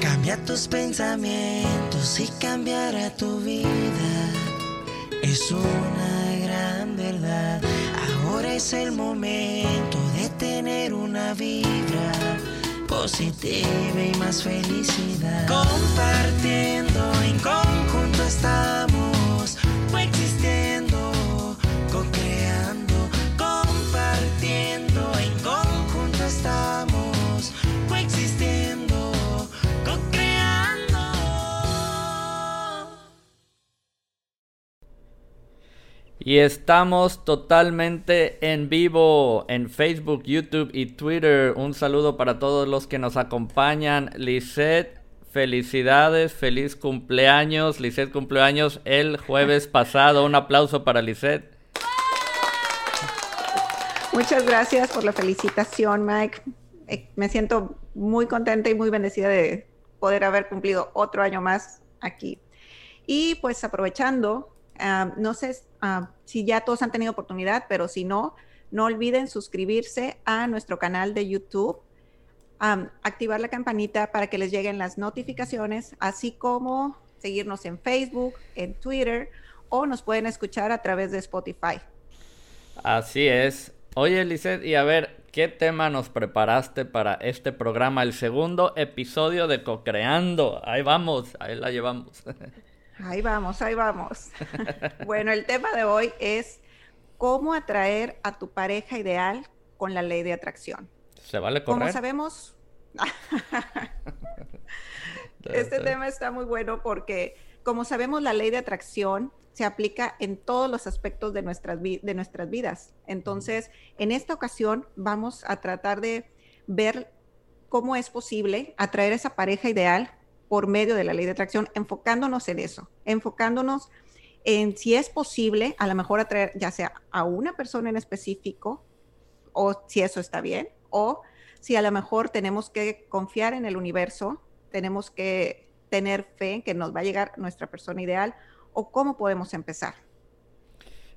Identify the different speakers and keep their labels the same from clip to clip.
Speaker 1: Cambia tus pensamientos y cambiará tu vida. Es una gran verdad. Ahora es el momento de tener una vibra positiva y más felicidad. Compartiendo en conjunto estamos coexistiendo,
Speaker 2: Y estamos totalmente en vivo en Facebook, YouTube y Twitter. Un saludo para todos los que nos acompañan. Lisette, felicidades, feliz cumpleaños. Lisette cumpleaños el jueves pasado. Un aplauso para Lisette.
Speaker 3: Muchas gracias por la felicitación, Mike. Eh, Me siento muy contenta y muy bendecida de poder haber cumplido otro año más aquí. Y pues aprovechando, no sé si ya todos han tenido oportunidad, pero si no, no olviden suscribirse a nuestro canal de YouTube, activar la campanita para que les lleguen las notificaciones, así como seguirnos en Facebook, en Twitter o nos pueden escuchar a través de Spotify.
Speaker 2: Así es. Oye, Lisette, y a ver, ¿qué tema nos preparaste para este programa? El segundo episodio de Cocreando. Ahí vamos, ahí la llevamos.
Speaker 3: Ahí vamos, ahí vamos. bueno, el tema de hoy es cómo atraer a tu pareja ideal con la ley de atracción.
Speaker 2: ¿Se vale
Speaker 3: Como
Speaker 2: correr?
Speaker 3: sabemos, este tema está muy bueno porque, como sabemos, la ley de atracción se aplica en todos los aspectos de nuestras, de nuestras vidas. Entonces, en esta ocasión vamos a tratar de ver cómo es posible atraer a esa pareja ideal por medio de la ley de atracción, enfocándonos en eso, enfocándonos en si es posible, a lo mejor atraer ya sea a una persona en específico, o si eso está bien, o si a lo mejor tenemos que confiar en el universo, tenemos que tener fe en que nos va a llegar nuestra persona ideal, o cómo podemos empezar.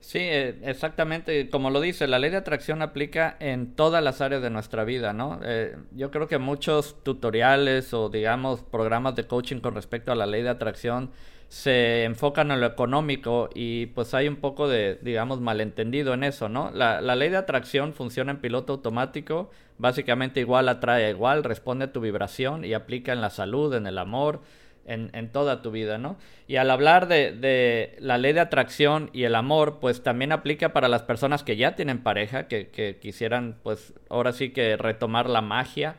Speaker 2: Sí, eh, exactamente. Como lo dice, la ley de atracción aplica en todas las áreas de nuestra vida, ¿no? Eh, yo creo que muchos tutoriales o, digamos, programas de coaching con respecto a la ley de atracción se enfocan en lo económico y pues hay un poco de, digamos, malentendido en eso, ¿no? La, la ley de atracción funciona en piloto automático, básicamente igual atrae igual, responde a tu vibración y aplica en la salud, en el amor, en, en toda tu vida, ¿no? Y al hablar de, de la ley de atracción y el amor, pues también aplica para las personas que ya tienen pareja, que, que quisieran, pues ahora sí que retomar la magia.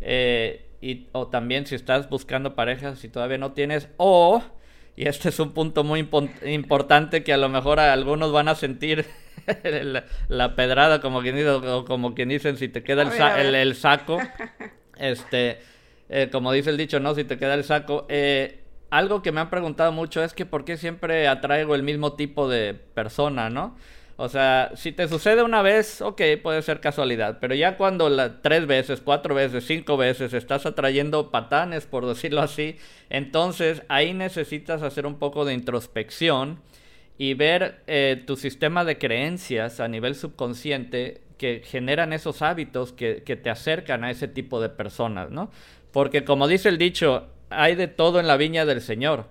Speaker 2: eh, y, o también si estás buscando pareja, si todavía no tienes, o, y este es un punto muy importante que a lo mejor a algunos van a sentir la, la pedrada, como quien dice, o como quien dicen, si te queda el, sa- el saco, este, eh, como dice el dicho, ¿no? Si te queda el saco. Eh, algo que me han preguntado mucho es que por qué siempre atraigo el mismo tipo de persona, ¿no? O sea, si te sucede una vez, ok, puede ser casualidad, pero ya cuando tres veces, cuatro veces, cinco veces estás atrayendo patanes, por decirlo así, entonces ahí necesitas hacer un poco de introspección y ver eh, tu sistema de creencias a nivel subconsciente que generan esos hábitos que te acercan a ese tipo de personas, ¿no? Porque como dice el dicho, hay de todo en la viña del Señor.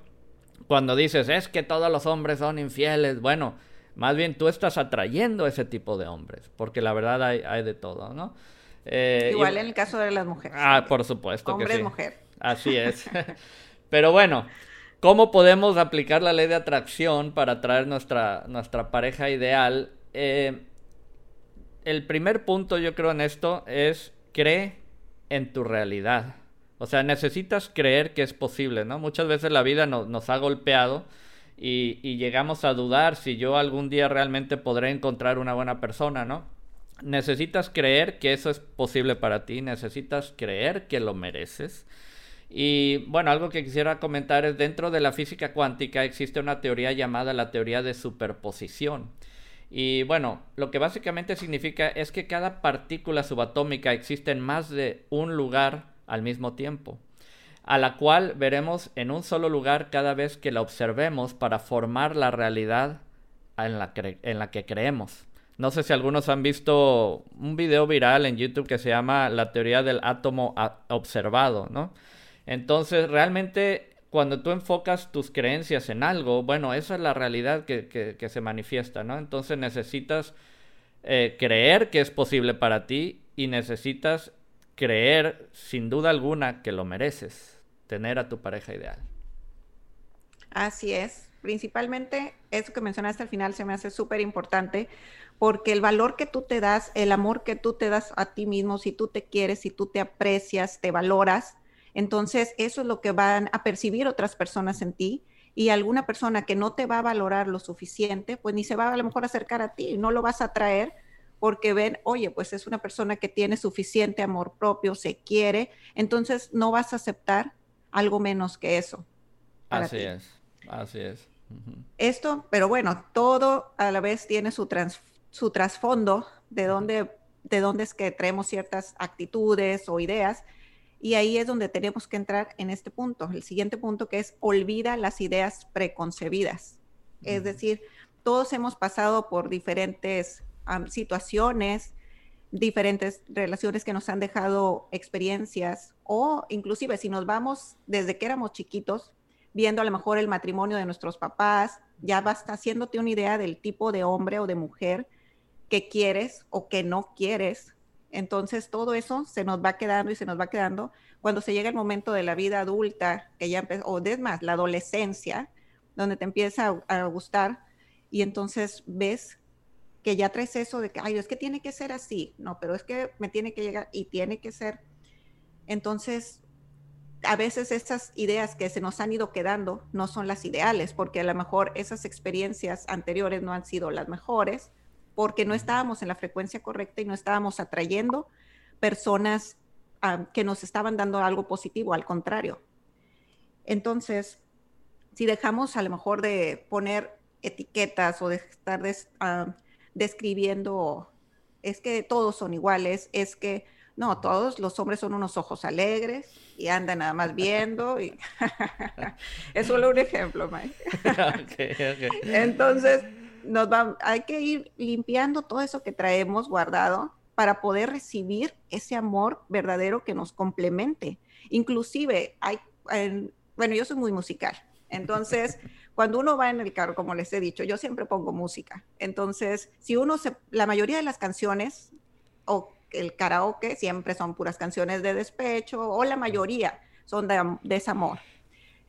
Speaker 2: Cuando dices, es que todos los hombres son infieles, bueno, más bien tú estás atrayendo ese tipo de hombres, porque la verdad hay, hay de todo, ¿no? Eh, y-
Speaker 3: Igual en el caso de las mujeres.
Speaker 2: Ah, por supuesto
Speaker 3: Hombre
Speaker 2: que
Speaker 3: es
Speaker 2: sí.
Speaker 3: mujer.
Speaker 2: Así es. Pero bueno, ¿cómo podemos aplicar la ley de atracción para atraer nuestra, nuestra pareja ideal? Eh, el primer punto yo creo en esto es cree en tu realidad. O sea, necesitas creer que es posible, ¿no? Muchas veces la vida no- nos ha golpeado y, y llegamos a dudar si yo algún día realmente podré encontrar una buena persona, ¿no? Necesitas creer que eso es posible para ti, necesitas creer que lo mereces. Y bueno, algo que quisiera comentar es dentro de la física cuántica existe una teoría llamada la teoría de superposición. Y bueno, lo que básicamente significa es que cada partícula subatómica existe en más de un lugar al mismo tiempo, a la cual veremos en un solo lugar cada vez que la observemos para formar la realidad en la, en la que creemos. no sé si algunos han visto un video viral en YouTube que se llama la teoría del átomo observado, ¿no? Entonces, realmente cuando tú enfocas tus creencias en algo, bueno, esa es la realidad que, se manifiesta, ¿no? Entonces necesitas eh, creer que es posible para ti y necesitas creer, sin duda alguna, que lo mereces, tener a tu pareja ideal.
Speaker 3: Así es. Principalmente eso que mencionaste al final se me hace súper importante porque el valor que tú te das, el amor que tú te das a ti mismo, si tú te quieres, si tú te aprecias, te valoras, entonces eso es lo que van a percibir otras personas en ti y alguna persona que no te va a valorar lo suficiente, pues ni se va a lo mejor a acercar a ti, no lo vas a traer porque ven, oye, pues es una persona que tiene suficiente amor propio, se quiere, entonces no vas a aceptar algo menos que eso.
Speaker 2: Así es, así es.
Speaker 3: Esto, pero bueno, todo a la vez tiene su, su trasfondo de dónde, de dónde es que traemos ciertas actitudes o ideas. Y ahí es donde tenemos que entrar en este punto, el siguiente punto que es olvida las ideas preconcebidas. Es decir, todos hemos pasado por diferentes situaciones, diferentes relaciones que nos han dejado experiencias o inclusive si nos vamos desde que éramos chiquitos, viendo a lo mejor el matrimonio de nuestros papás, ya vas haciéndote una idea del tipo de hombre o de mujer que quieres o que no quieres. Entonces todo eso se nos va quedando y se nos va quedando cuando se llega el momento de la vida adulta, que ya o es más, la adolescencia, donde te empieza a, gustar y entonces ves que ya traes eso de que, ay, es que tiene que ser así, no, pero es que me tiene que llegar y tiene que ser. Entonces, a veces esas ideas que se nos han ido quedando no son las ideales, porque a lo mejor esas experiencias anteriores no han sido las mejores, porque no estábamos en la frecuencia correcta y no estábamos atrayendo personas ah, que nos estaban dando algo positivo, al contrario. Entonces, si dejamos a lo mejor de poner etiquetas o de estar uh, describiendo, es que todos son iguales, es que no, todos los hombres son unos ojos alegres y andan nada más viendo. Y es solo un ejemplo, Mike. Entonces, nos va, hay que ir limpiando todo eso que traemos guardado para poder recibir ese amor verdadero que nos complemente. Inclusive, hay, bueno, yo soy muy musical, entonces cuando uno va en el carro, como les he dicho, yo siempre pongo música. Entonces, si uno se, la mayoría de las canciones o el karaoke siempre son puras canciones de despecho o la mayoría son de desamor.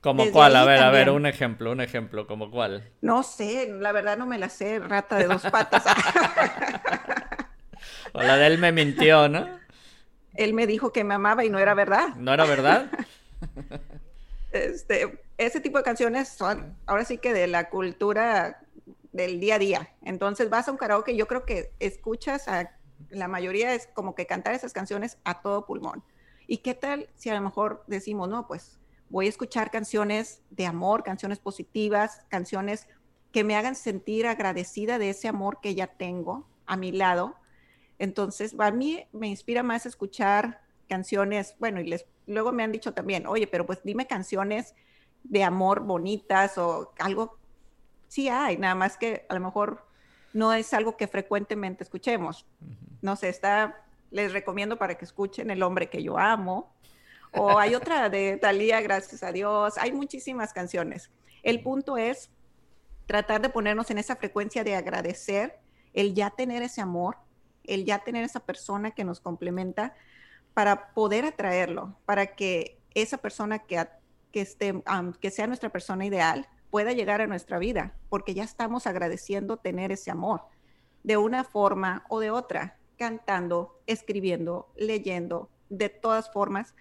Speaker 2: ¿Como cuál? A ver, a ver, un ejemplo, un ejemplo, ¿como cuál?
Speaker 3: No sé, la verdad no me la sé, rata de dos patas.
Speaker 2: o la de él me mintió, ¿no?
Speaker 3: Él me dijo que me amaba y no era verdad.
Speaker 2: ¿No era verdad?
Speaker 3: este, ese tipo de canciones son ahora sí que de la cultura del día a día. Entonces vas a un karaoke, yo creo que escuchas a la mayoría es como que cantar esas canciones a todo pulmón. ¿Y qué tal si a lo mejor decimos, no, pues voy a escuchar canciones de amor, canciones positivas, canciones que me hagan sentir agradecida de ese amor que ya tengo a mi lado? Entonces, a mí me inspira más escuchar canciones, bueno, y les, luego me han dicho también, oye, pero pues dime canciones de amor bonitas o algo. Sí hay, nada más que a lo mejor no es algo que frecuentemente escuchemos. No sé, está, les recomiendo para que escuchen El hombre que yo amo. O hay otra de Talía, gracias a Dios. Hay muchísimas canciones. El punto es tratar de ponernos en esa frecuencia de agradecer el ya tener ese amor, el ya tener esa persona que nos complementa para poder atraerlo, para que esa persona que, que, esté, que sea nuestra persona ideal pueda llegar a nuestra vida, porque ya estamos agradeciendo tener ese amor de una forma o de otra, cantando, escribiendo, leyendo, de todas formas,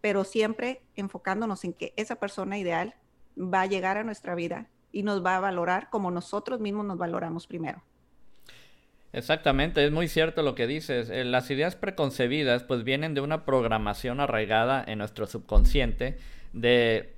Speaker 3: pero siempre enfocándonos en que esa persona ideal va a llegar a nuestra vida y nos va a valorar como nosotros mismos nos valoramos primero.
Speaker 2: Exactamente, es muy cierto lo que dices. Eh, las ideas preconcebidas pues vienen de una programación arraigada en nuestro subconsciente de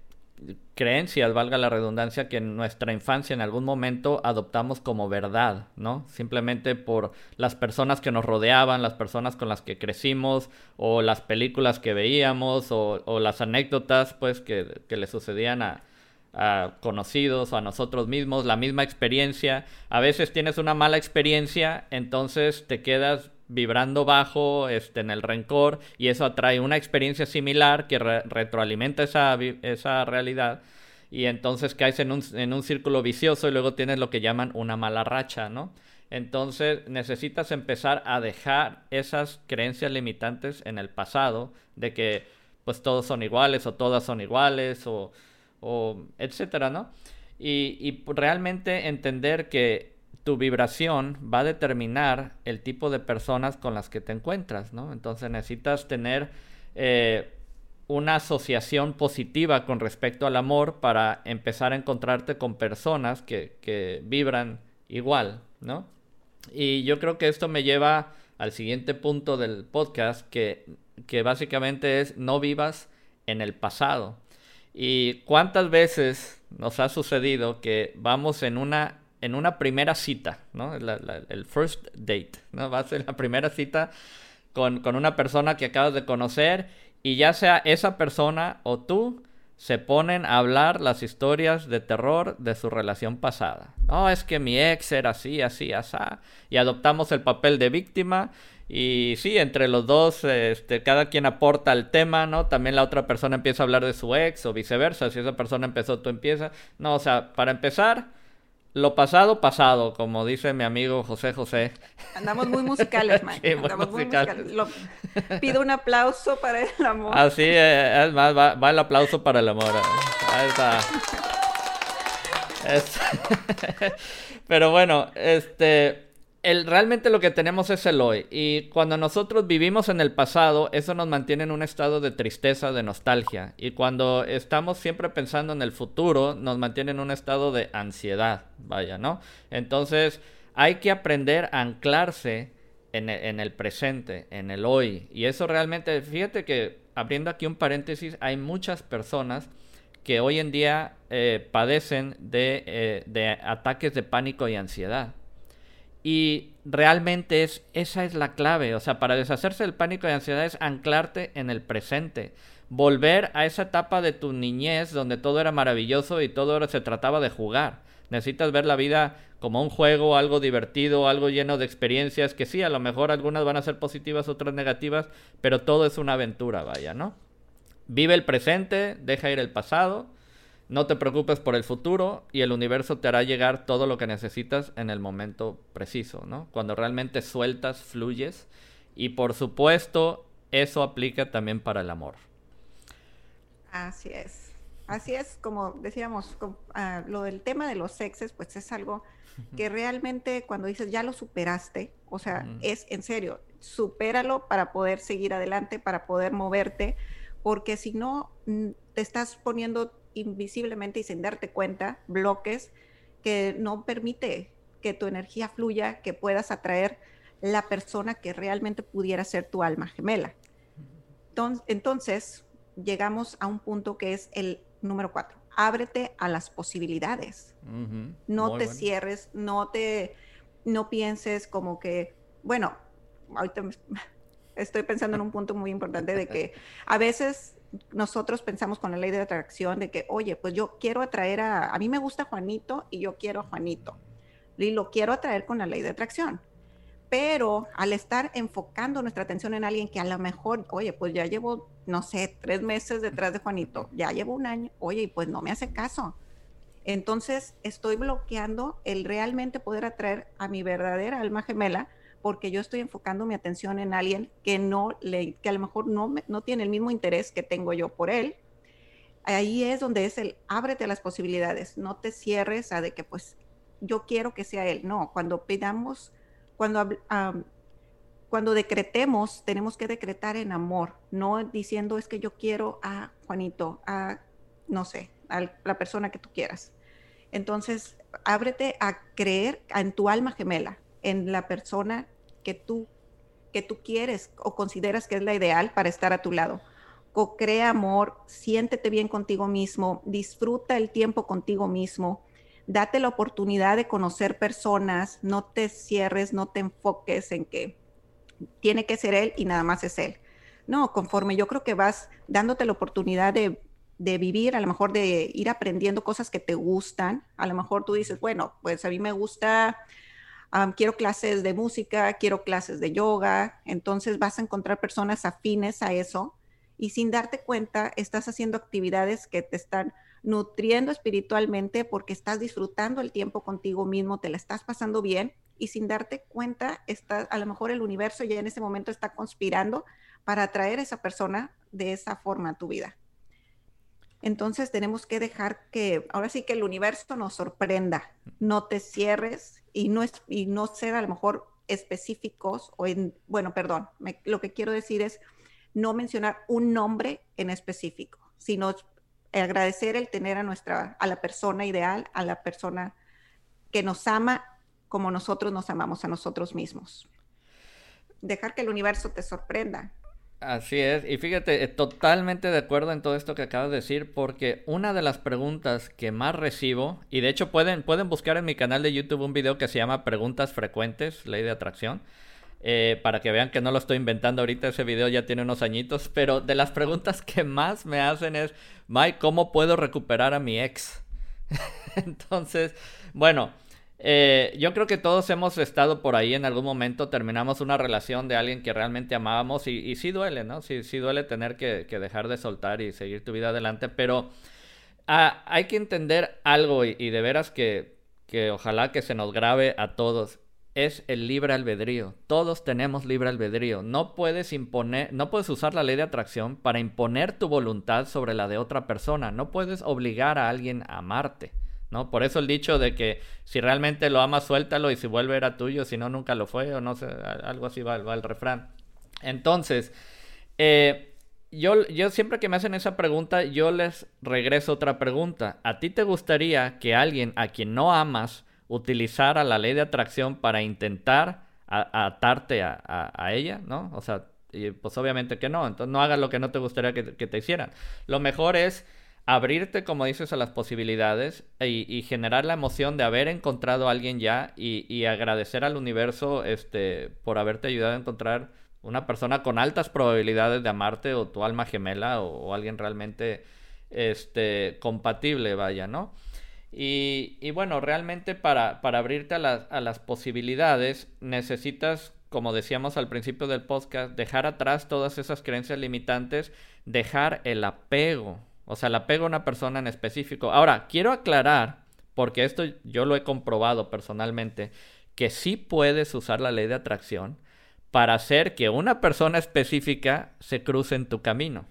Speaker 2: creencias, valga la redundancia, que en nuestra infancia en algún momento adoptamos como verdad, ¿no? Simplemente por las personas que nos rodeaban, las personas con las que crecimos, o las películas que veíamos, o, las anécdotas, pues, que, le sucedían a, a conocidos o a nosotros mismos, la misma experiencia. A veces tienes una mala experiencia, entonces te quedas vibrando bajo este, en el rencor y eso atrae una experiencia similar que retroalimenta esa, esa realidad y entonces caes en un, en un círculo vicioso y luego tienes lo que llaman una mala racha, ¿no? Entonces necesitas empezar a dejar esas creencias limitantes en el pasado de que pues todos son iguales o todas son iguales o, etcétera, ¿no? Y, realmente entender que tu vibración va a determinar el tipo de personas con las que te encuentras, ¿no? Entonces necesitas tener eh, una asociación positiva con respecto al amor para empezar a encontrarte con personas que, que vibran igual, ¿no? Y yo creo que esto me lleva al siguiente punto del podcast, que básicamente es no vivas en el pasado. ¿Y cuántas veces nos ha sucedido que vamos en una en una primera cita, ¿no? el first date, ¿no? Va a la primera cita con, una persona que acabas de conocer y ya sea esa persona o tú se ponen a hablar las historias de terror de su relación pasada. No, es que mi ex era así, así, así. Y adoptamos el papel de víctima. Y sí, entre los dos, este, cada quien aporta el tema, ¿no? También la otra persona empieza a hablar de su ex o viceversa. Si esa persona empezó, tú empiezas. No, o sea, para empezar, lo pasado, pasado, como dice mi amigo José José.
Speaker 3: Andamos muy musicales, Mike. Andamos muy musicales. pido un aplauso para el amor.
Speaker 2: Así eh, es más, va, el aplauso para el amor. Ahí está. Pero bueno, este el, realmente lo que tenemos es el hoy. Y cuando nosotros vivimos en el pasado, eso nos mantiene en un estado de tristeza, de nostalgia. Y cuando estamos siempre pensando en el futuro, nos mantiene en un estado de ansiedad. Vaya, ¿no? Entonces, hay que aprender a anclarse en e, el, presente, en el hoy. Y eso realmente, fíjate que, abriendo aquí un paréntesis, hay muchas personas que hoy en día eh, padecen de, eh, de ataques de pánico y ansiedad. Y realmente es, esa es la clave. O sea, para deshacerse del pánico y ansiedad es anclarte en el presente. Volver a esa etapa de tu niñez donde todo era maravilloso y todo se trataba de jugar. Necesitas ver la vida como un juego, algo divertido, algo lleno de experiencias, que sí, a lo mejor algunas van a ser positivas, otras negativas, pero todo es una aventura, vaya, ¿no? Vive el presente, deja ir el pasado no te preocupes por el futuro y el universo te hará llegar todo lo que necesitas en el momento preciso, ¿no? Cuando realmente sueltas, fluyes. Y por supuesto, eso aplica también para el amor.
Speaker 3: Así es. Así es, como decíamos, ah, lo del tema de los sexes, pues es algo que realmente cuando dices ya lo superaste, o sea, es en serio, supéralo para poder seguir adelante, para poder moverte, porque si no, mm, te estás poniendo invisiblemente y sin darte cuenta, bloques que no permite que tu energía fluya, que puedas atraer la persona que realmente pudiera ser tu alma gemela. Entonces, llegamos a un punto que es el número cuatro. Ábrete a las posibilidades. No te cierres, no te, no pienses como que, bueno, ahorita estoy pensando en un punto muy importante de que a veces nosotros pensamos con la ley de atracción de que, oye, pues yo quiero atraer a, a mí me gusta Juanito y yo quiero a Juanito. Y lo quiero atraer con la ley de atracción. Pero al estar enfocando nuestra atención en alguien que a lo mejor, oye, pues ya llevo, no sé, tres meses detrás de Juanito, ya llevo un año, oye, pues no me hace caso. Entonces estoy bloqueando el realmente poder atraer a mi verdadera alma gemela porque yo estoy enfocando mi atención en alguien que no le, que a lo mejor no, no tiene el mismo interés que tengo yo por él. Ahí es donde es el ábrete a las posibilidades, no te cierres a de que pues yo quiero que sea él. No, cuando pidamos, cuando, cuando decretemos, tenemos que decretar en amor, no diciendo es que yo quiero a Juanito, a, no sé, a la persona que tú quieras. Entonces, ábrete a creer en tu alma gemela, en la persona que tú, que tú quieres o consideras que es la ideal para estar a tu lado. Co-crea amor, siéntete bien contigo mismo, disfruta el tiempo contigo mismo, date la oportunidad de conocer personas, no te cierres, no te enfoques en que tiene que ser él y nada más es él. No, conforme yo creo que vas dándote la oportunidad de de vivir, a lo mejor de ir aprendiendo cosas que te gustan. A lo mejor tú dices, bueno, pues a mí me gusta, quiero clases de música, quiero clases de yoga, entonces vas a encontrar personas afines a eso y sin darte cuenta estás haciendo actividades que te están nutriendo espiritualmente porque estás disfrutando el tiempo contigo mismo, te la estás pasando bien y sin darte cuenta, está, a lo mejor el universo ya en ese momento está conspirando para atraer a esa persona de esa forma a tu vida. Entonces tenemos que dejar que, ahora sí que el universo nos sorprenda, no te cierres y no, es, y no ser a lo mejor específicos o en, bueno, perdón, lo que quiero decir es no mencionar un nombre en específico, sino agradecer el tener a nuestra, a la persona ideal, a la persona que nos ama como nosotros nos amamos a nosotros mismos. Dejar que el universo te sorprenda.
Speaker 2: Así es, y fíjate, eh, totalmente de acuerdo en todo esto que acabas de decir, porque una de las preguntas que más recibo, y de hecho pueden, pueden buscar en mi canal de YouTube un video que se llama Preguntas Frecuentes, Ley de Atracción, eh, para que vean que no lo estoy inventando ahorita, ese video ya tiene unos añitos, pero de las preguntas que más me hacen es, Mike, ¿cómo puedo recuperar a mi ex? Entonces, bueno, eh, yo creo que todos hemos estado por ahí en algún momento, terminamos una relación de alguien que realmente amábamos y, y sí duele, ¿no? Sí, sí duele tener que, dejar de soltar y seguir tu vida adelante, pero ah, hay que entender algo y, de veras que, que ojalá que se nos grabe a todos. Es el libre albedrío. Todos tenemos libre albedrío. No puedes imponer, no puedes usar la ley de atracción para imponer tu voluntad sobre la de otra persona. No puedes obligar a alguien a amarte. ¿No? Por eso el dicho de que si realmente lo amas, suéltalo y si vuelve era tuyo, si no, nunca lo fue, o no sé, algo así va, el refrán. Entonces, eh, yo, yo siempre que me hacen esa pregunta, yo les regreso otra pregunta. ¿A ti te gustaría que alguien a quien no amas utilizara la ley de atracción para intentar atarte a, ella, ¿no? O sea, pues obviamente que no, entonces no hagas lo que no te gustaría que te hicieran. Lo mejor es abrirte, como dices, a las posibilidades y, generar la emoción de haber encontrado a alguien ya y, agradecer al universo este, por haberte ayudado a encontrar una persona con altas probabilidades de amarte o tu alma gemela o, alguien realmente este, compatible, vaya, ¿no? Y, bueno, realmente para, para abrirte a, a las posibilidades necesitas como decíamos al principio del podcast, dejar atrás todas esas creencias limitantes, dejar el apego, o sea, la pega a una persona en específico. Ahora, quiero aclarar, porque esto yo lo he comprobado personalmente, que sí puedes usar la ley de atracción para hacer que una persona específica se cruce en tu camino.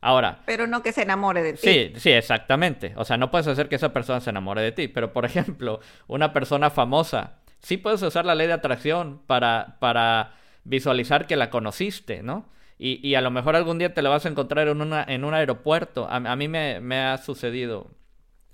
Speaker 2: Ahora.
Speaker 3: Pero no que se enamore de ti.
Speaker 2: Sí, sí, exactamente. O sea, no puedes hacer que esa persona se enamore de ti. Pero, por ejemplo, una persona famosa, sí puedes usar la ley de atracción para, para visualizar que la conociste, ¿no? Y, y, a lo mejor algún día te lo vas a encontrar en, una, en un aeropuerto. A, a mí me, me, ha sucedido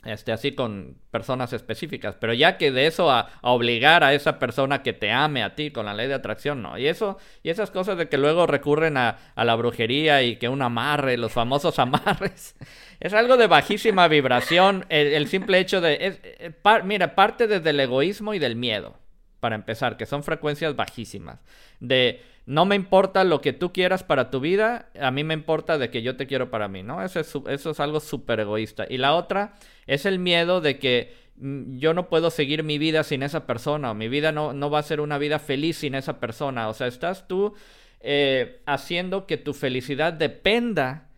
Speaker 2: este, así con personas específicas. Pero ya que de eso a, obligar a esa persona que te ame a ti con la ley de atracción, no. Y eso, y esas cosas de que luego recurren a, a la brujería y que un amarre, los famosos amarres, es algo de bajísima vibración. El, simple hecho de. Es, eh, mira, parte desde el egoísmo y del miedo. Para empezar, que son frecuencias bajísimas. De no me importa lo que tú quieras para tu vida, a mí me importa de que yo te quiero para mí, ¿no? Eso es, eso es algo súper egoísta. Y la otra es el miedo de que mm, yo no puedo seguir mi vida sin esa persona, o mi vida no, no va a ser una vida feliz sin esa persona. O sea, estás tú eh, haciendo que tu felicidad dependa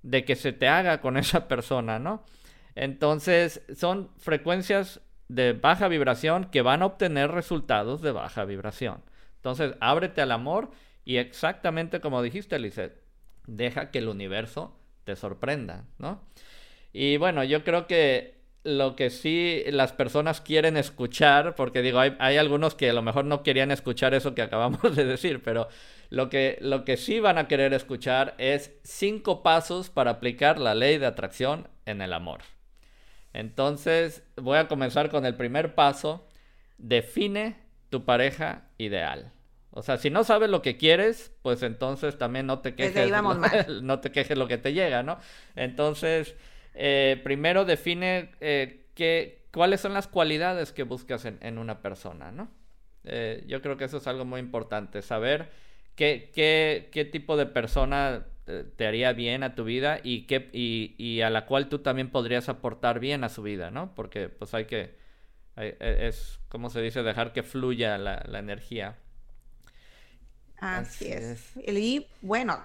Speaker 2: de que se te haga con esa persona, ¿no? Entonces, son frecuencias de baja vibración que van a obtener resultados de baja vibración. Entonces, ábrete al amor y exactamente como dijiste, Lizeth, deja que el universo te sorprenda, ¿no? Y bueno, yo creo que lo que sí las personas quieren escuchar, porque digo, hay, algunos que a lo mejor no querían escuchar eso que acabamos de decir, pero lo que, lo que sí van a querer escuchar es cinco pasos para aplicar la ley de atracción en el amor. Entonces, voy a comenzar con el primer paso. Define tu pareja ideal. O sea, si no sabes lo que quieres, pues entonces también no te quejes. no te quejes lo que te llega, ¿no? Entonces, eh, primero define eh, qué, cuáles son las cualidades que buscas en, una persona, ¿no? Eh, yo creo que eso es algo muy importante, saber ¿qué, qué, qué tipo de persona eh, te haría bien a tu vida y, qué, y, y, a la cual tú también podrías aportar bien a su vida, ¿no? Porque pues hay que, e, es, como se dice, dejar que fluya la, la energía.
Speaker 3: Así, es. Y bueno,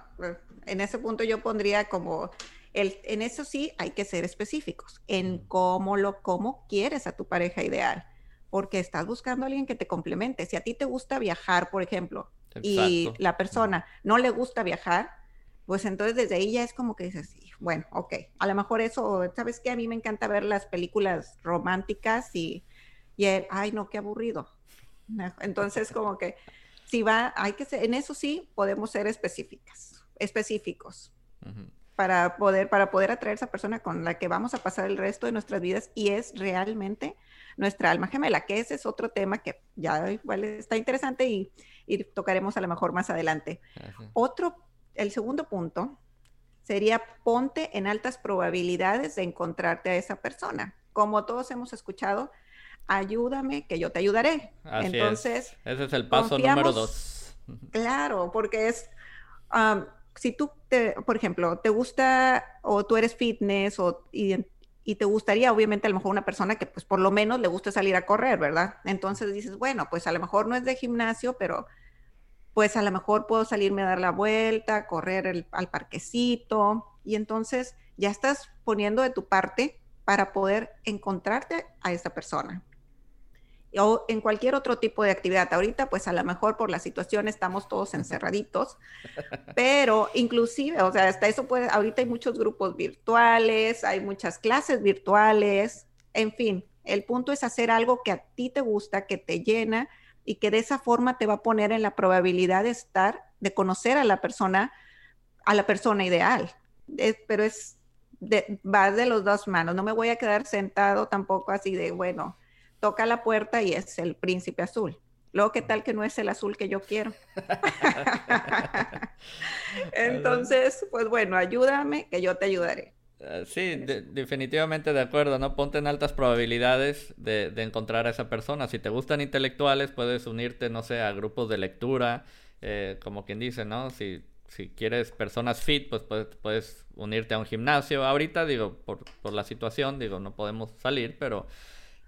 Speaker 3: en ese punto yo pondría como, el, en eso sí hay que ser específicos, en cómo lo, cómo quieres a tu pareja ideal, porque estás buscando a alguien que te complemente. Si a ti te gusta viajar, por ejemplo, y la persona no le gusta viajar, pues entonces desde ahí ya es como que dices, bueno, ok, a lo mejor eso, ¿sabes qué? A mí me encanta ver las películas románticas y, y ay, no, qué aburrido. Entonces como que si va, hay que ser, en eso sí podemos ser específicas, específicos. Para poder, para poder atraer a esa persona con la que vamos a pasar el resto de nuestras vidas y es realmente nuestra alma gemela, que ese es otro tema que ya igual está interesante y, y tocaremos a lo mejor más adelante. Otro el segundo punto sería ponte en altas probabilidades de encontrarte a esa persona. Como todos hemos escuchado, ayúdame que yo te ayudaré.
Speaker 2: Entonces, ese es el paso número dos.
Speaker 3: Claro, porque es, si tú, te, por ejemplo, te gusta o tú eres fitness o, y, y, te gustaría, obviamente, a lo mejor una persona que pues por lo menos le guste salir a correr, ¿verdad? Entonces dices, bueno, pues a lo mejor no es de gimnasio, pero pues a lo mejor puedo salirme a dar la vuelta, correr al parquecito y entonces ya estás poniendo de tu parte para poder encontrarte a esa persona. O en cualquier otro tipo de actividad. Ahorita, pues a lo mejor por la situación estamos todos encerraditos, pero inclusive, o sea, hasta eso puede, ahorita hay muchos grupos virtuales, hay muchas clases virtuales, en fin, el punto es hacer algo que a ti te gusta, que te llena y que de esa forma te va a poner en la probabilidad de estar, de conocer a la persona, a la persona ideal. pero es, de, va de los dos manos. No me voy a quedar sentado tampoco así de, bueno, toca la puerta y es el príncipe azul. Luego, ¿qué tal que no es el azul que yo quiero? Entonces, pues bueno, ayúdame, que yo te ayudaré.
Speaker 2: Eh, sí, definitivamente de acuerdo, ¿no? Ponte en altas probabilidades de, encontrar a esa persona. Si te gustan intelectuales, puedes unirte, no sé, a grupos de lectura, eh, como quien dice, ¿no? Si, si quieres personas fit, pues puedes, puedes unirte a un gimnasio. Ahorita, digo, por, por la situación, digo, no podemos salir, pero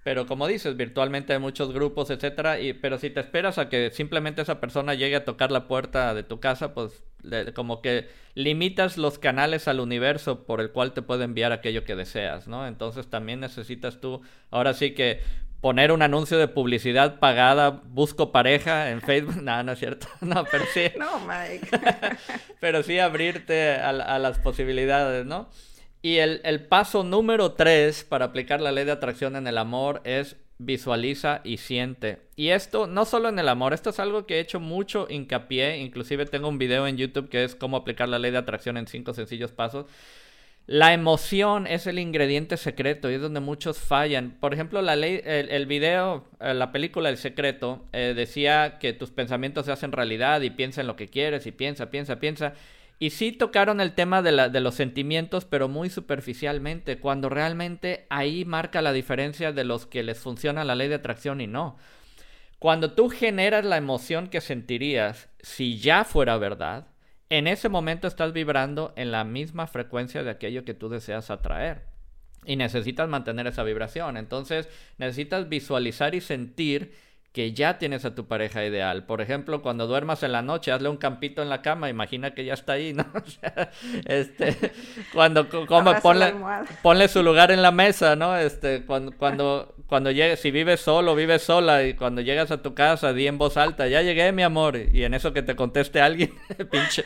Speaker 2: pero como dices, virtualmente hay muchos grupos, etcétera, y, pero si te esperas a que simplemente esa persona llegue a tocar la puerta de tu casa, pues como que limitas los canales al universo por el cual te puede enviar aquello que deseas, ¿no? Entonces también necesitas tú, ahora sí que poner un anuncio de publicidad pagada, busco pareja en Facebook, no, no es cierto, no, pero sí.
Speaker 3: No, Mike.
Speaker 2: pero sí abrirte a, a las posibilidades, ¿no? Y el, paso número tres para aplicar la ley de atracción en el amor es visualiza y siente. Y esto no solo en el amor, esto es algo que he hecho mucho hincapié, inclusive tengo un video en YouTube que es cómo aplicar la ley de atracción en cinco sencillos pasos. La emoción es el ingrediente secreto y es donde muchos fallan. Por ejemplo, la ley, el, video, eh, la película El Secreto, eh, decía que tus pensamientos se hacen realidad y piensa en lo que quieres y piensa, piensa, piensa. Y sí tocaron el tema de, de, los sentimientos, pero muy superficialmente, cuando realmente ahí marca la diferencia de los que les funciona la ley de atracción y no. Cuando tú generas la emoción que sentirías si ya fuera verdad, en ese momento estás vibrando en la misma frecuencia de aquello que tú deseas atraer. Y necesitas mantener esa vibración. Entonces necesitas visualizar y sentir que ya tienes a tu pareja ideal. Por ejemplo, cuando duermas en la noche, hazle un campito en la cama, imagina que ya está ahí, ¿no? O sea, este, cuando ponle, ponle, su lugar en la mesa, ¿no? Este, cuando, cuando, cuando llegues, si vives solo, vives sola, y cuando llegas a tu casa, di en voz alta, ya llegué, mi amor, y en eso que te conteste alguien, pinche,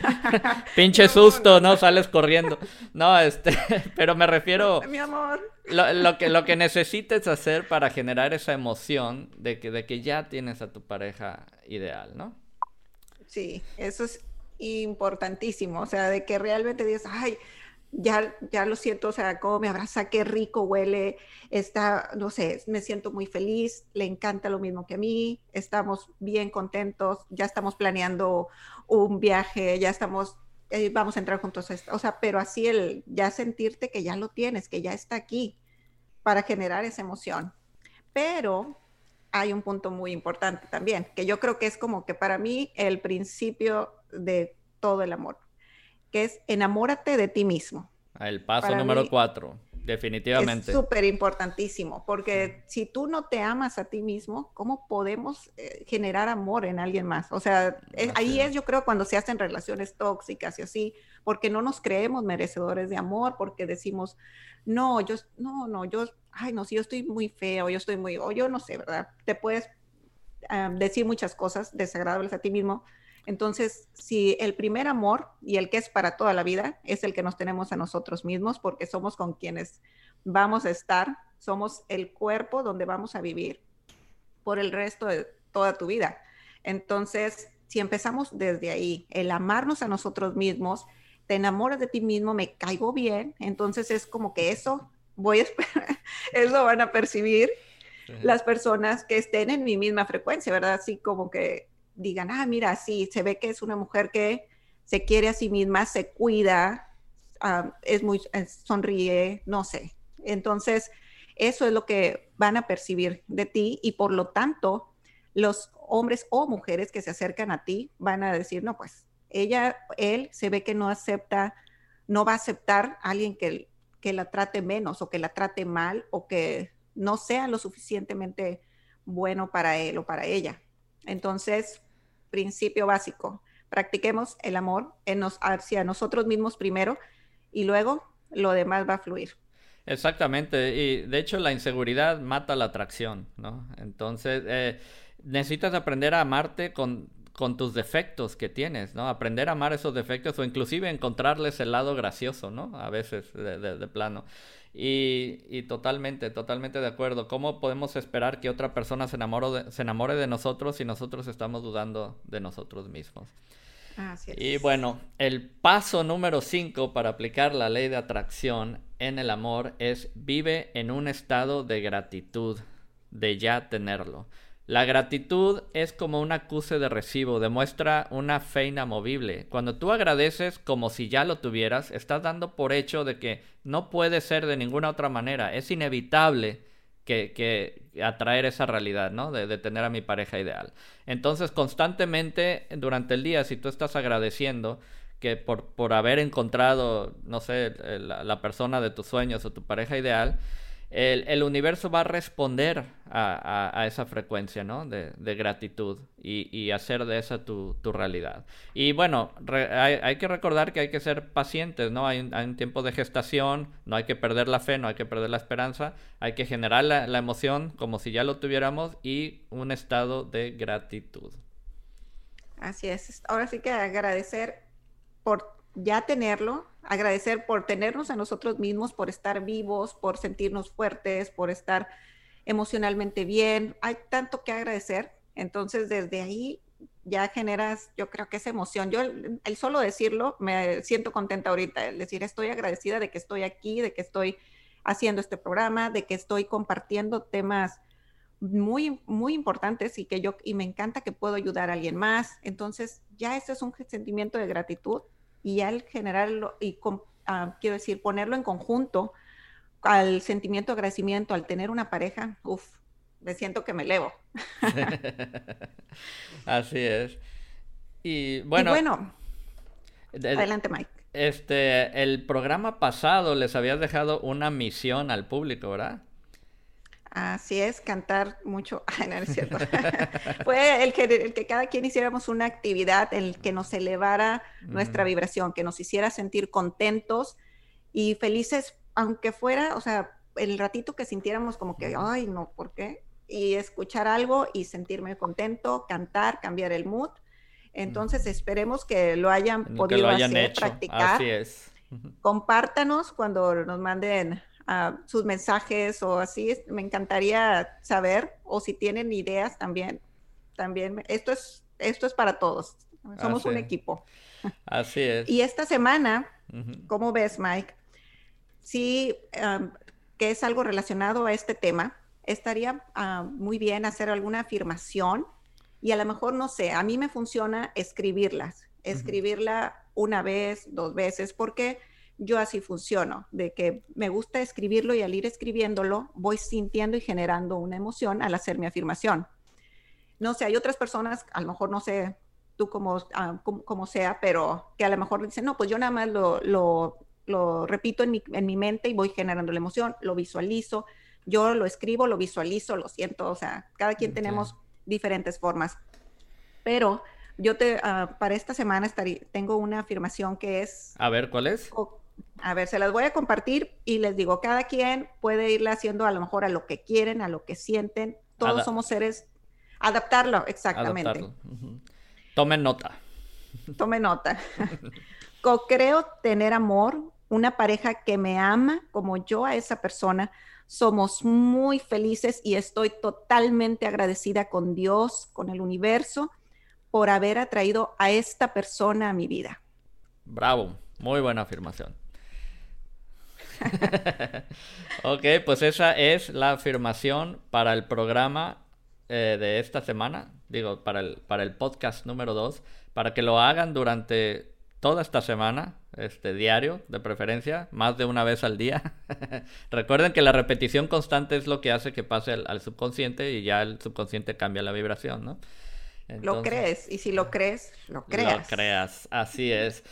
Speaker 2: pinche susto, ¿no? Sales corriendo. No, este, pero me refiero...
Speaker 3: Mi amor
Speaker 2: lo, que, lo que necesites hacer para generar esa emoción de que, de que ya tienes a tu pareja ideal, ¿no?
Speaker 3: Sí, eso es importantísimo, o sea, de que realmente digas, ay, ya, ya lo siento, o sea, cómo me abraza, qué rico huele, está, no sé, me siento muy feliz, le encanta lo mismo que a mí, estamos bien contentos, ya estamos planeando un viaje, ya estamos eh, vamos a entrar juntos a esto. O sea, pero así el ya sentirte que ya lo tienes, que ya está aquí para generar esa emoción. Pero hay un punto muy importante también, que yo creo que es como que para mí el principio de todo el amor, que es enamórate de ti mismo.
Speaker 2: El paso número cuatro. Definitivamente.
Speaker 3: Es súper importantísimo, porque si tú no te amas a ti mismo, ¿cómo podemos eh, generar amor en alguien más? O sea, ahí es yo creo cuando se hacen relaciones tóxicas y así, porque no nos creemos merecedores de amor, porque decimos, no, yo, no, no, yo, ay, no, si yo estoy muy feo, yo estoy muy, o yo no sé, ¿verdad? Te puedes decir muchas cosas desagradables a ti mismo, entonces, si el primer amor y el que es para toda la vida es el que nos tenemos a nosotros mismos, porque somos con quienes vamos a estar, somos el cuerpo donde vamos a vivir por el resto de toda tu vida. Entonces, si empezamos desde ahí, el amarnos a nosotros mismos, te enamoras de ti mismo, me caigo bien, entonces es como que eso voy a esperar, eso van a percibir las personas que estén en mi misma frecuencia, ¿verdad? Así como que digan, ah, mira, sí, se ve que es una mujer que se quiere a sí misma, se cuida, ah, es muy, sonríe, no sé. Entonces, eso es lo que van a percibir de ti y por lo tanto, los hombres o mujeres que se acercan a ti van a decir, no, pues ella, él se ve que no acepta, no va a aceptar a alguien que, que la trate menos o que la trate mal o que no sea lo suficientemente bueno para él o para ella. Entonces, principio básico. Practiquemos el amor en nos, hacia nosotros mismos primero y luego lo demás va a fluir.
Speaker 2: Exactamente, y de hecho la inseguridad mata la atracción, ¿no? Entonces, eh, necesitas aprender a amarte con, con tus defectos que tienes, ¿no? Aprender a amar esos defectos o inclusive encontrarles el lado gracioso, ¿no? A veces de plano. Y, totalmente, totalmente de acuerdo. ¿Cómo podemos esperar que otra persona se, se enamore de nosotros si nosotros estamos dudando de nosotros mismos? Y bueno, el paso número 5 para aplicar la ley de atracción en el amor es vive en un estado de gratitud, de ya tenerlo. La gratitud es como un acuse de recibo, demuestra una fe inamovible. Cuando tú agradeces como si ya lo tuvieras, estás dando por hecho de que no puede ser de ninguna otra manera. Es inevitable que, atraer esa realidad, ¿no? De, tener a mi pareja ideal. Entonces, constantemente durante el día, si tú estás agradeciendo que por, por haber encontrado, no sé, la persona de tus sueños o tu pareja ideal, el, universo va a responder a, esa frecuencia ¿no? de, gratitud y, hacer de esa tu, realidad. Y bueno, hay, que recordar que hay que ser pacientes, ¿no? Hay, un tiempo de gestación, no hay que perder la fe, no hay que perder la esperanza, hay que generar la, la emoción como si ya lo tuviéramos y un estado de gratitud.
Speaker 3: Así es, ahora sí que agradecer por ya tenerlo, agradecer por tenernos a nosotros mismos, por estar vivos, por sentirnos fuertes, por estar emocionalmente bien. Hay tanto que agradecer. Entonces, desde ahí ya generas, yo creo que esa emoción. Yo, el, solo decirlo, me siento contenta ahorita, el decir, estoy agradecida de que estoy aquí, de que estoy haciendo este programa, de que estoy compartiendo temas muy, muy importantes y que yo, y me encanta que puedo ayudar a alguien más. Entonces, ya ese es un sentimiento de gratitud y al generarlo y ah, quiero decir, ponerlo en conjunto al sentimiento de agradecimiento, al tener una pareja, uff, me siento que me elevo.
Speaker 2: Así es. Y bueno,
Speaker 3: bueno adelante Mike.
Speaker 2: Este, el programa pasado les habías dejado una misión al público, ¿verdad?
Speaker 3: Así es, cantar mucho. Ay, no, es cierto. Fue el que, el que cada quien hiciéramos una actividad, el que nos elevara nuestra vibración, que nos hiciera sentir contentos y felices, aunque fuera, o sea, el ratito que sintiéramos como que, ay, no, ¿por qué? Y escuchar algo y sentirme contento, cantar, cambiar el mood. Entonces, esperemos que lo hayan podido hacer, practicar.
Speaker 2: Así es.
Speaker 3: Compártanos cuando nos manden sus mensajes o así. Me encantaría saber o si tienen ideas también. También esto es esto es para todos. Somos un equipo.
Speaker 2: Así es.
Speaker 3: Y esta semana, ¿cómo ves, Mike? Sí, que es algo relacionado a este tema. Estaría ah, muy bien hacer alguna afirmación y a lo mejor, no sé, a mí me funciona escribirlas, escribirla una vez, dos veces, porque yo así funciono, de que me gusta escribirlo y al ir escribiéndolo voy sintiendo y generando una emoción al hacer mi afirmación. No sé, hay otras personas, a lo mejor no sé tú como, ah, como, como, sea, pero que a lo mejor dicen, no, pues yo nada más lo, lo, lo repito en mi, en mi, mente y voy generando la emoción, lo visualizo, yo lo escribo, lo visualizo, lo siento, o sea, cada quien okay. tenemos diferentes formas. Pero yo te, uh, para esta semana estaría, tengo una afirmación que es...
Speaker 2: A ver, ¿cuál es?
Speaker 3: O, a ver, se las voy a compartir y les digo, cada quien puede irla haciendo a lo mejor a lo que quieren, a lo que sienten. Todos somos seres... Adaptarlo, exactamente.
Speaker 2: Adaptarlo. Uh -huh. Tomen nota.
Speaker 3: Tome nota. Co-creo tener amor, una pareja que me ama como yo a esa persona. Somos muy felices y estoy totalmente agradecida con Dios, con el universo, por haber atraído a esta persona a mi vida.
Speaker 2: Bravo, muy buena afirmación. ok, pues esa es la afirmación para el programa eh, de esta semana, digo, para el, para el podcast número 2, para que lo hagan durante toda esta semana, este diario de preferencia, más de una vez al día. Recuerden que la repetición constante es lo que hace que pase al, al, subconsciente y ya el subconsciente cambia la vibración, ¿no?
Speaker 3: Entonces, lo crees, y si lo crees, lo creas.
Speaker 2: Lo creas, así es.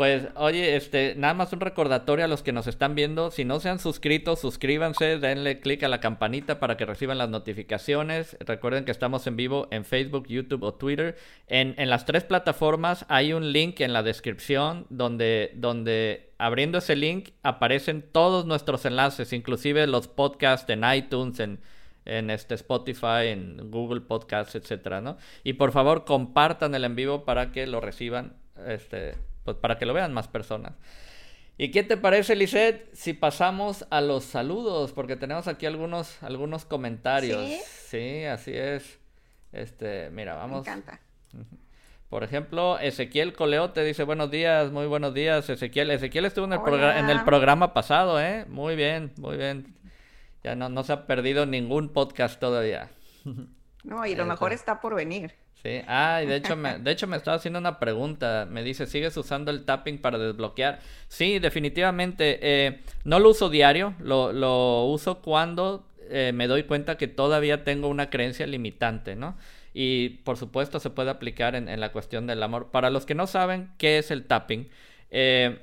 Speaker 2: Pues, oye, este, nada más un recordatorio a los que nos están viendo. Si no se han suscrito, suscríbanse, denle clic a la campanita para que reciban las notificaciones. Recuerden que estamos en vivo en Facebook, YouTube o Twitter. En, en las tres plataformas hay un link en la descripción donde, donde abriendo ese link aparecen todos nuestros enlaces, inclusive los podcasts en iTunes, en, en este Spotify, en Google Podcasts, etcétera, ¿no? Y por favor compartan el en vivo para que lo reciban, este pues para que lo vean más personas. ¿Y qué te parece, Lisette, si pasamos a los saludos? Porque tenemos aquí algunos, algunos comentarios.
Speaker 3: ¿Sí?
Speaker 2: Sí, así es. Este, mira, vamos.
Speaker 3: Me encanta.
Speaker 2: Por ejemplo, Ezequiel Coleote dice buenos días, muy buenos días, Ezequiel. Ezequiel estuvo en el, en el programa pasado, ¿eh? Muy bien, muy bien. Ya no, no se ha perdido ningún podcast todavía.
Speaker 3: No, y lo mejor está por venir.
Speaker 2: Sí, ah, y de hecho, me, de hecho me estaba haciendo una pregunta. Me dice, ¿sigues usando el tapping para desbloquear? Sí, definitivamente. Eh, no lo uso diario, lo, lo uso cuando eh, me doy cuenta que todavía tengo una creencia limitante, ¿no? Y por supuesto se puede aplicar en, en la cuestión del amor. Para los que no saben qué es el tapping, eh,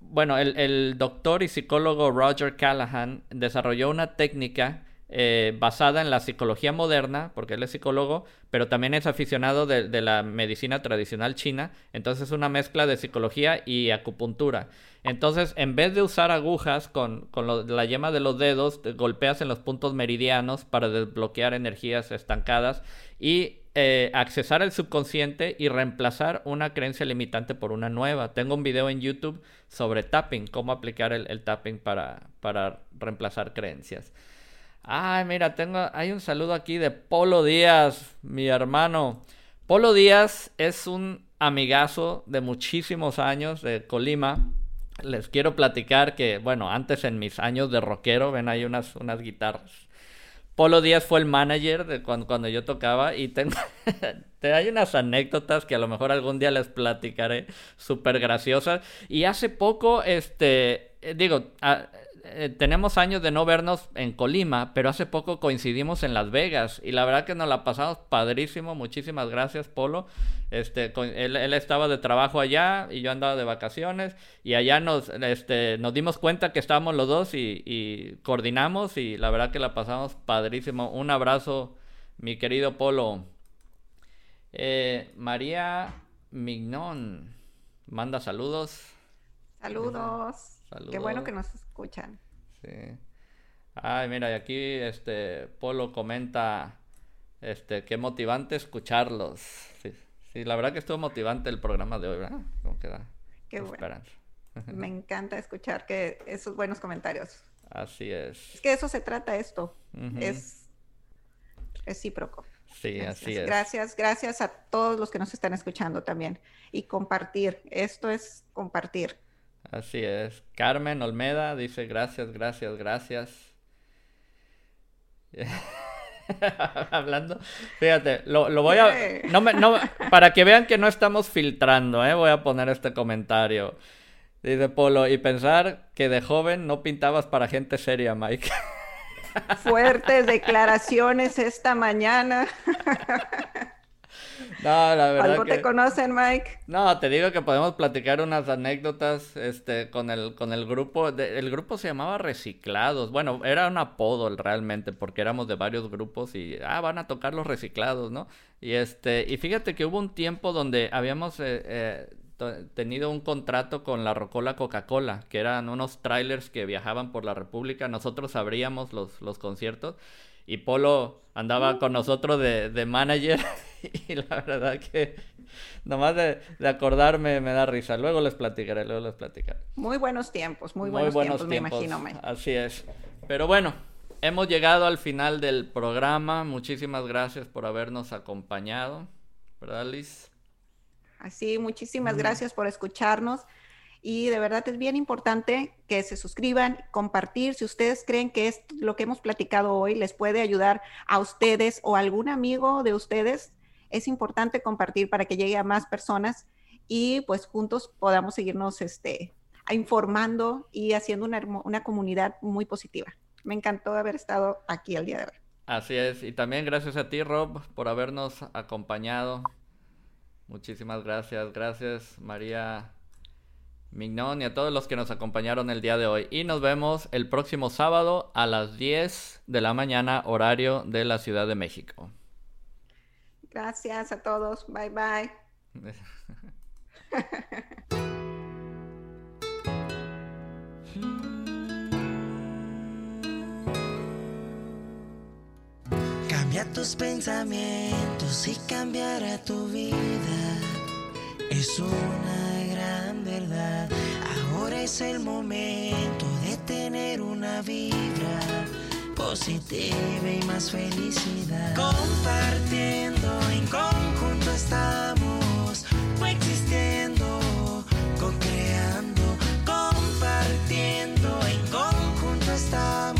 Speaker 2: bueno, el, el doctor y psicólogo Roger Callahan desarrolló una técnica eh, basada en la psicología moderna, porque él es psicólogo, pero también es aficionado de, la medicina tradicional china, entonces es una mezcla de psicología y acupuntura. Entonces, en vez de usar agujas con, con la yema de los dedos, golpeas en los puntos meridianos para desbloquear energías estancadas y eh, accesar el subconsciente y reemplazar una creencia limitante por una nueva. Tengo un video en YouTube sobre tapping, cómo aplicar el, el tapping para, para reemplazar creencias. Ay, mira, tengo, hay un saludo aquí de Polo Díaz, mi hermano. Polo Díaz es un amigazo de muchísimos años de Colima. Les quiero platicar que, bueno, antes en mis años de rockero, ven ahí unas, unas guitarras. Polo Díaz fue el manager de cuando, cuando yo tocaba y te hay unas anécdotas que a lo mejor algún día les platicaré, súper graciosas. Y hace poco, este, digo, a, eh, tenemos años de no vernos en Colima, pero hace poco coincidimos en Las Vegas y la verdad que nos la pasamos padrísimo. Muchísimas gracias, Polo. Este, él, estaba de trabajo allá y yo andaba de vacaciones y allá nos, este, nos dimos cuenta que estábamos los dos y, y coordinamos y la verdad que la pasamos padrísimo. Un abrazo, mi querido Polo. Eh, María Mignon manda saludos.
Speaker 3: Saludos. Saludos. Qué bueno que nos escuchan.
Speaker 2: Sí. Ay, mira, y aquí este Polo comenta este qué motivante escucharlos. Sí, sí, la verdad que estuvo motivante el programa de hoy, ¿verdad? ¿Cómo queda?
Speaker 3: Qué bueno. Me encanta escuchar que esos buenos comentarios.
Speaker 2: Así es.
Speaker 3: Es que de eso se trata esto. Uh -huh. Es recíproco.
Speaker 2: Sí,
Speaker 3: gracias.
Speaker 2: así es.
Speaker 3: Gracias, gracias a todos los que nos están escuchando también. Y compartir. Esto es compartir.
Speaker 2: Así es. Carmen Olmeda dice gracias, gracias, gracias. Hablando, fíjate, lo, lo voy a. No me, no, para que vean que no estamos filtrando, ¿eh? voy a poner este comentario. Dice Polo, y pensar que de joven no pintabas para gente seria, Mike.
Speaker 3: Fuertes declaraciones esta mañana.
Speaker 2: No, la verdad
Speaker 3: ¿Algo te conocen, Mike?
Speaker 2: No, te digo que podemos platicar unas anécdotas este, con, el, con el grupo. el grupo se llamaba Reciclados. Bueno, era un apodo realmente porque éramos de varios grupos y, ah, van a tocar los reciclados, ¿no? Y, este, y fíjate que hubo un tiempo donde habíamos... Eh, eh, tenido un contrato con la Rocola Coca-Cola, que eran unos trailers que viajaban por la República. Nosotros abríamos los, los conciertos y Polo andaba con nosotros de, de manager y la verdad que nomás de, de, acordarme me da risa. Luego les platicaré, luego les platicaré.
Speaker 3: Muy buenos tiempos, muy buenos, tiempos, me imagino.
Speaker 2: Así es. Pero bueno, hemos llegado al final del programa. Muchísimas gracias por habernos acompañado. ¿Verdad, Liz?
Speaker 3: Así, muchísimas gracias por escucharnos y de verdad es bien importante que se suscriban, compartir. Si ustedes creen que es lo que hemos platicado hoy les puede ayudar a ustedes o a algún amigo de ustedes, es importante compartir para que llegue a más personas y pues juntos podamos seguirnos este, informando y haciendo una, una comunidad muy positiva. Me encantó haber estado aquí el día de hoy.
Speaker 2: Así es, y también gracias a ti, Rob, por habernos acompañado. Muchísimas gracias. Gracias, María Mignon y a todos los que nos acompañaron el día de hoy. Y nos vemos el próximo sábado a las 10 de la mañana, horario de la Ciudad de México.
Speaker 3: Gracias a todos. Bye bye.
Speaker 1: Cambia tus pensamientos y cambiará tu vida. Es una verdad. Ahora es el momento de tener una vibra positiva y más felicidad. Compartiendo en conjunto estamos, coexistiendo, co-creando, compartiendo en conjunto estamos.